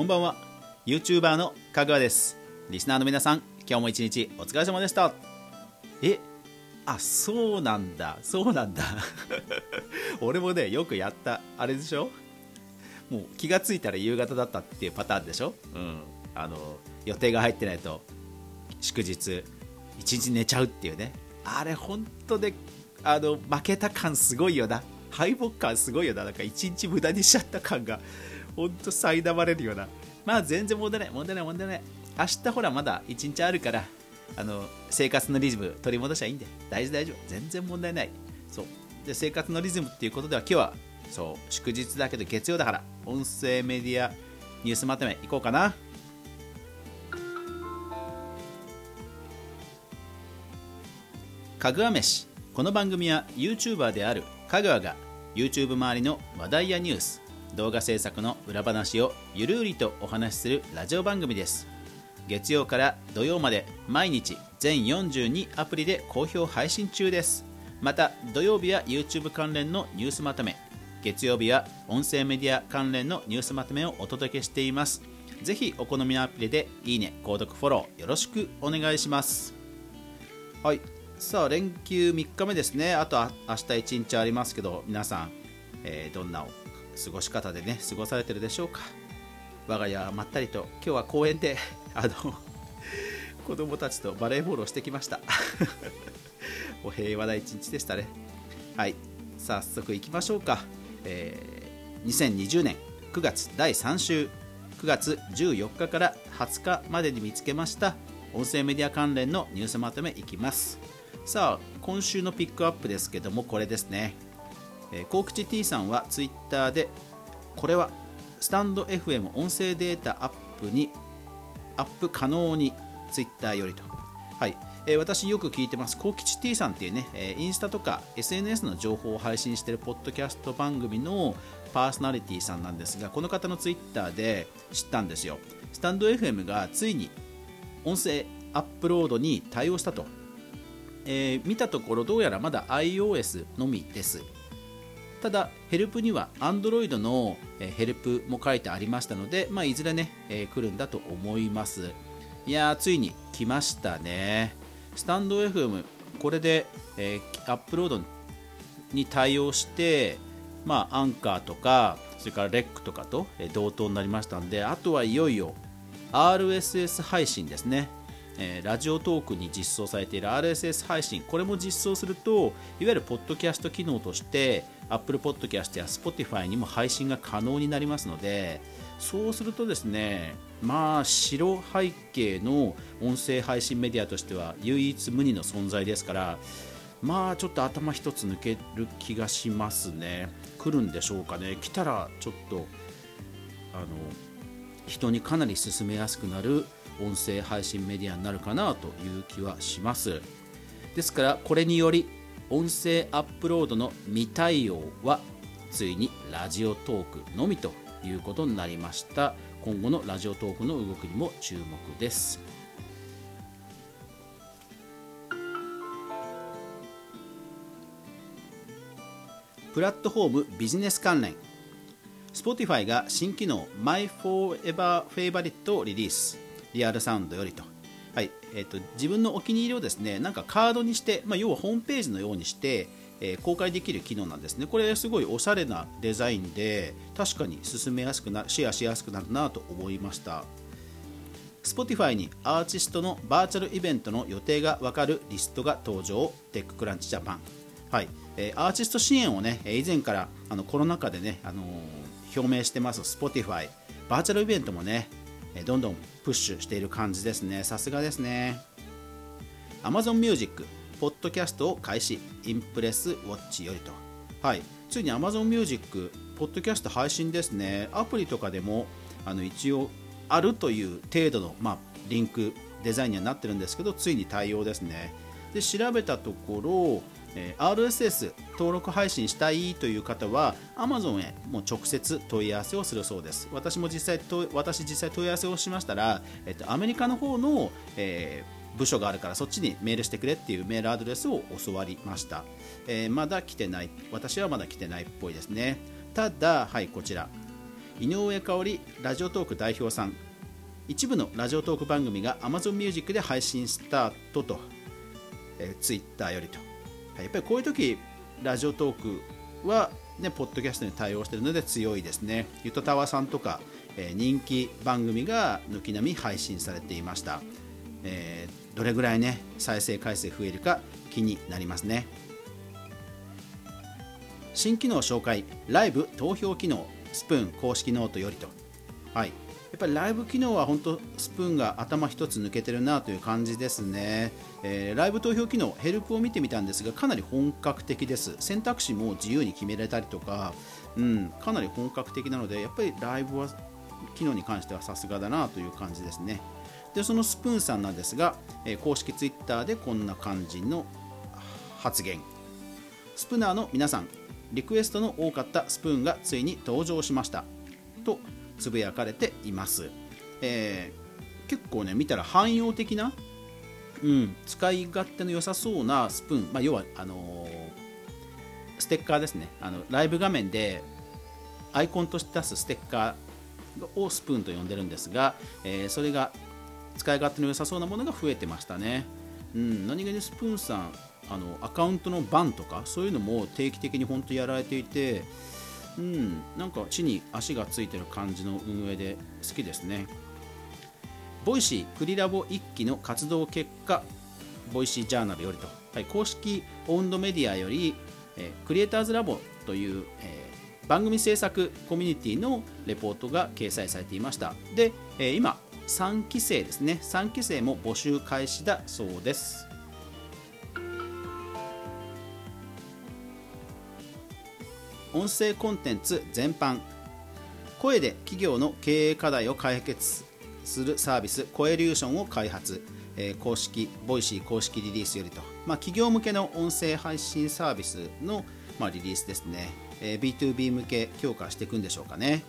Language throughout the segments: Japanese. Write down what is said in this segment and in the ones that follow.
こんばんは。YouTuber のかぐわです。リスナーの皆さん今日も一日お疲れ様でした。えあそうなんだ。そうなんだ。俺もねよくやった。あれでしょ？もう気がついたら夕方だったっていうパターンでしょ？うん。あの予定が入ってないと祝日一日寝ちゃうっていうね。あれ本当であの負けた感すごいよな。敗北感すごいよな。なんか一日無駄にしちゃった感が本当苛まれるような。まあ全然問題ない。問題ない問題ない。明日ほらまだ一日あるからあの生活のリズム取り戻しゃいいんで大丈夫大丈夫。全然問題ない。そう。で生活のリズムっていうことでは今日はそう祝日だけど月曜だから音声メディアニュースまとめいこうかな。かぐわ飯。この番組は YouTuber であるかぐわが YouTube 周りの話題やニュース動画制作の裏話をゆるうりとお話しするラジオ番組です。月曜から土曜まで毎日全42アプリで好評配信中です。また土曜日は YouTube 関連のニュースまとめ。月曜日は音声メディア関連のニュースまとめをお届けしています。ぜひお好みのアプリでいいね、購読、フォローよろしくお願いします。はい。さあ連休3日目ですね。あとは明日1日ありますけど皆さん、えー、どんな過ごし方でね過ごされてるでしょうか。我が家はまったりと今日は公園であの 子供たちとバレーボールをしてきました。お平和な一日でしたね。はい。早速いきましょうか、えー、2020年9月第3週。9月14日から20日までに見つけました音声メディア関連のニュースまとめいきます。さあ今週のピックアップですけどもこれですね。えー、幸吉 T さんはツイッターでこれはスタンド FM 音声データアップにアップ可能にツイッターよりと、はい。えー、私よく聞いてます。幸吉 T さんっていうね、えー、インスタとか SNS の情報を配信しているポッドキャスト番組のパーソナリティさんなんですがこの方のツイッターで知ったんですよ。スタンド FM がついに音声アップロードに対応したと、えー、見たところどうやらまだ iOS のみです。ただヘルプには Android のヘルプも書いてありましたので、まあ、いずれね、えー、来るんだと思います。いやーついに来ましたね。スタンド FM これで、えー、アップロードに対応してまあアンカーとかそれからレックとかと、同等になりましたんであとはいよいよ RSS 配信ですね。え、ラジオトークに実装されている RSS 配信。これも実装するといわゆるポッドキャスト機能として Apple Podcast や Spotify にも配信が可能になりますのでそうするとですねまあ白背景の音声配信メディアとしては唯一無二の存在ですからまあちょっと頭一つ抜ける気がしますね。来るんでしょうかね。来たらちょっとあの人にかなり進めやすくなる音声配信メディアになるかなという気はします。ですからこれにより音声アップロードの未対応はついにラジオトークのみということになりました。今後のラジオトークの動きにも注目です。プラットフォームビジネス関連。Spotify が新機能 My Forever Favorite をリリース。リアルサウンドよりと,、えーと、自分のお気に入りをですねなんかカードにして、まあ、要はホームページのようにして、えー、公開できる機能なんですね。これすごいおしゃれなデザインで確かに進めやすくなシェアしやすくなるなと思いました。Spotify にアーティストのバーチャルイベントの予定が分かるリストが登場。テッククランチジャパン。はい。えー、アーティスト支援をね以前からあのコロナ禍でね、あのー、表明してます Spotify バーチャルイベントもねどんどんプッシュしている感じですね。さすがですね。Amazon Music ポッドキャストを開始。インプレスウォッチよりと。はい。ついに Amazon Music ポッドキャスト配信ですね。アプリとかでもあの一応あるという程度の、まあ、リンクデザインにはなってるんですけどついに対応ですね。で調べたところえ RSS 登録配信したいという方は Amazon へもう直接問い合わせをするそうです。私も実際と私実際問い合わせをしましたら、えっと、アメリカの方の、えー、部署があるからそっちにメールしてくれっていうメールアドレスを教わりました、えー、まだ来てない。私はまだ来てないっぽいですね。ただはいこちら。井上香織ラジオトーク代表さん。一部のラジオトーク番組が Amazon Music で配信スタートと、えー、Twitter よりと。やっぱりこういう時ラジオトークは、ね、ポッドキャストに対応しているので強いですね。ゆとたわさんとか、えー、人気番組が軒並み配信されていました、えー、どれぐらいね再生回数増えるか気になりますね。新機能紹介ライブ投票機能スプーン公式ノートよりと。はい。やっぱりライブ機能は本当スプーンが頭一つ抜けてるなという感じですね、えー、ライブ投票機能ヘルプを見てみたんですがかなり本格的です。選択肢も自由に決められたりとか、うん、かなり本格的なのでやっぱりライブは機能に関してはさすがだなという感じですね。でそのスプーンさんなんですが、えー、公式ツイッターでこんな感じの発言。スプナーの皆さんリクエストの多かったスプーンがついに登場しました。とつぶやかれています、えー、結構ね見たら汎用的な、うん、使い勝手の良さそうなスプーン、まあ、要はあのー、ステッカーですね。あのライブ画面でアイコンとして出すステッカーをスプーンと呼んでるんですが、えー、それが使い勝手の良さそうなものが増えてましたね、うん、何気にスプーンさんあのアカウントのバンとかそういうのも定期的に本当やられていて、うん、なんか地に足がついてる感じの運営で好きですね。ボイシークリラボ1期の活動結果、ボイシージャーナルよりと、はい、公式オウンドメディアより、えー、クリエイターズラボという、えー、番組制作コミュニティのレポートが掲載されていました。で、えー、今、3期生ですね、3期生も募集開始だそうです。音声コンテンツ全般。声で企業の経営課題を解決するサービス声リューションを開発、えー、公式ボイシー公式リリースよりと、まあ、企業向けの音声配信サービスの、まあ、リリースですね、えー、B2B 向け強化していくんでしょうかね。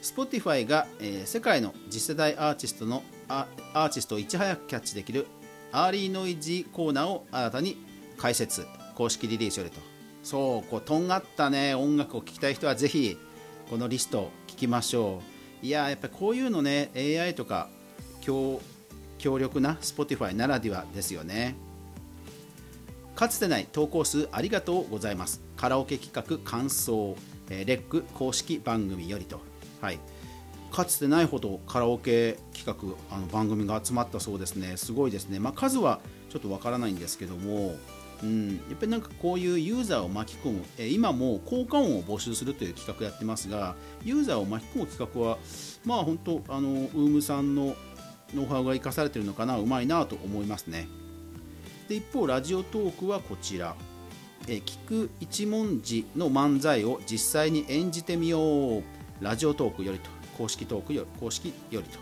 Spotify が、えー、世界の次世代アーティストのアーティストをいち早くキャッチできるアーリーノイジーコーナーを新たに開設。公式リリースよりと。そうこうとんがったね音楽を聴きたい人はぜひこのリスト聴きましょう。いややっぱりこういうのね AI とか強強力な Spotify ならではですよね。かつてない投稿数ありがとうございます。カラオケ企画感想、え、レック公式番組よりと。はい。かつてないほどカラオケ企画あの番組が集まったそうですね。すごいですね、まあ、数はちょっとわからないんですけども。うん、やっぱりなんかこういうユーザーを巻き込む、え今も効果音を募集するという企画やってますがユーザーを巻き込む企画はまあ本当あのウームさんのノウハウが生かされてるのかなうまいなと思いますね。で一方ラジオトークはこちら。え聞く一文字の漫才を実際に演じてみよう。ラジオトークよりと公式トークより公式よりと。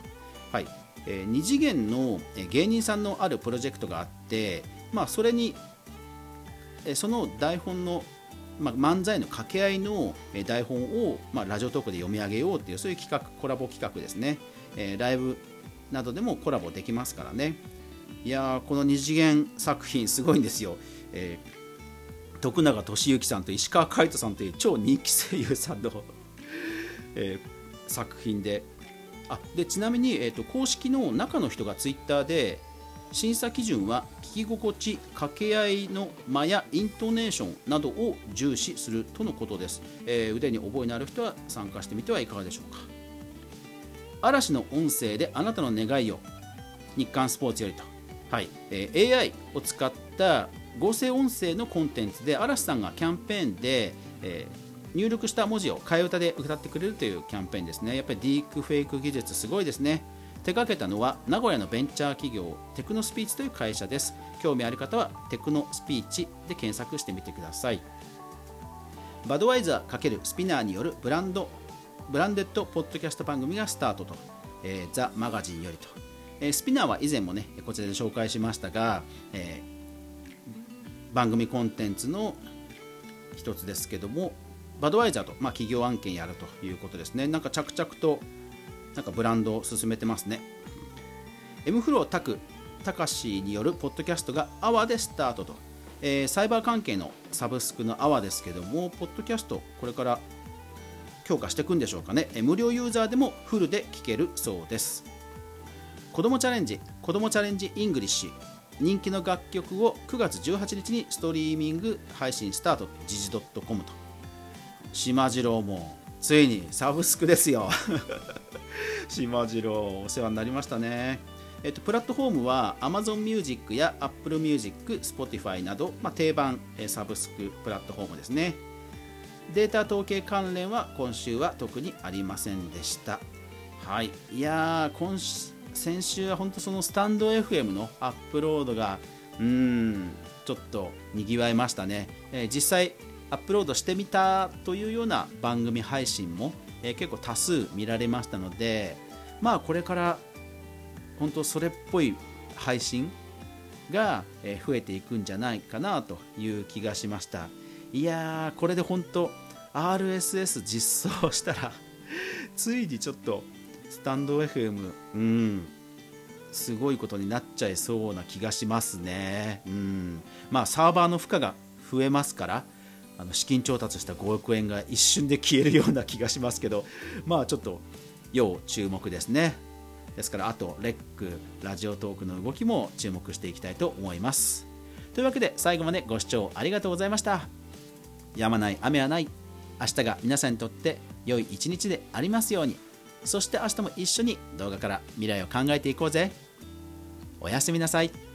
はい、えー、2次元の芸人さんのあるプロジェクトがあって、まあ、それにその台本の、まあ、漫才の掛け合いの台本を、まあ、ラジオトークで読み上げようっていうそういう企画コラボ企画ですね、えー、ライブなどでもコラボできますからね。いやこの二次元作品すごいんですよ、えー、徳永俊之さんと石川海人さんという超人気声優さんのえー、作品で。あでちなみに、えーと公式の中の人がツイッターで審査基準は聞き心地掛け合いの間やイントネーションなどを重視するとのことです、えー、腕に覚えのある人は参加してみてはいかがでしょうか。嵐の音声であなたの願いを日刊スポーツよりと、はい。えー、AI を使った合成音声のコンテンツで嵐さんがキャンペーンで、えー、入力した文字を替え歌で歌ってくれるというキャンペーンですね。やっぱりディークフェイク技術すごいですね。手掛けたのは名古屋のベンチャー企業テクノスピーチという会社です。興味ある方はテクノスピーチで検索してみてください。バドワイザー×スピナーによるブランドブランデッドポッドキャスト番組がスタートと、えー、ザ・マガジンよりと、えー、スピナーは以前もねこちらで紹介しましたが、えー、番組コンテンツの一つですけどもバドワイザーと、まあ、企業案件やるということですね。なんか着々となんかブランドを進めてますね。M フロータクたかしによるポッドキャストが AWA でスタートと、えー、サイバー関係のサブスクの AWA ですけどもポッドキャストこれから強化していくんでしょうかね。無料ユーザーでもフルで聴けるそうです。こどもちゃれんじこどもちゃれんじイングリッシュ。人気の楽曲を9月18日にストリーミング配信スタート。時事 .com と。しまじろうもついにサブスクですよ しまじろうお世話になりましたねえっと、プラットフォームは Amazon Music や Apple Music、Spotify など、まあ、定番サブスクプラットフォームですね。データ統計関連は今週は特にありませんでした。はい、いやー今先週は本当そのスタンド FM のアップロードがうーんちょっとにぎわいましたね、えー、実際アップロードしてみたというような番組配信も、えー、結構多数見られましたのでまあこれから本当それっぽい配信が増えていくんじゃないかなという気がしました。いやーこれで本当 RSS 実装したら ついにちょっとスタンド FM うんすごいことになっちゃいそうな気がしますね。うん。まあサーバーの負荷が増えますからあの資金調達した5億円が一瞬で消えるような気がしますけど まあちょっと要注目ですね。ですからあとレックラジオトークの動きも注目していきたいと思います。というわけで最後までご視聴ありがとうございました。やまない雨はない。明日が皆さんにとって良い一日でありますように。そして明日も一緒に動画から未来を考えていこうぜ。おやすみなさい。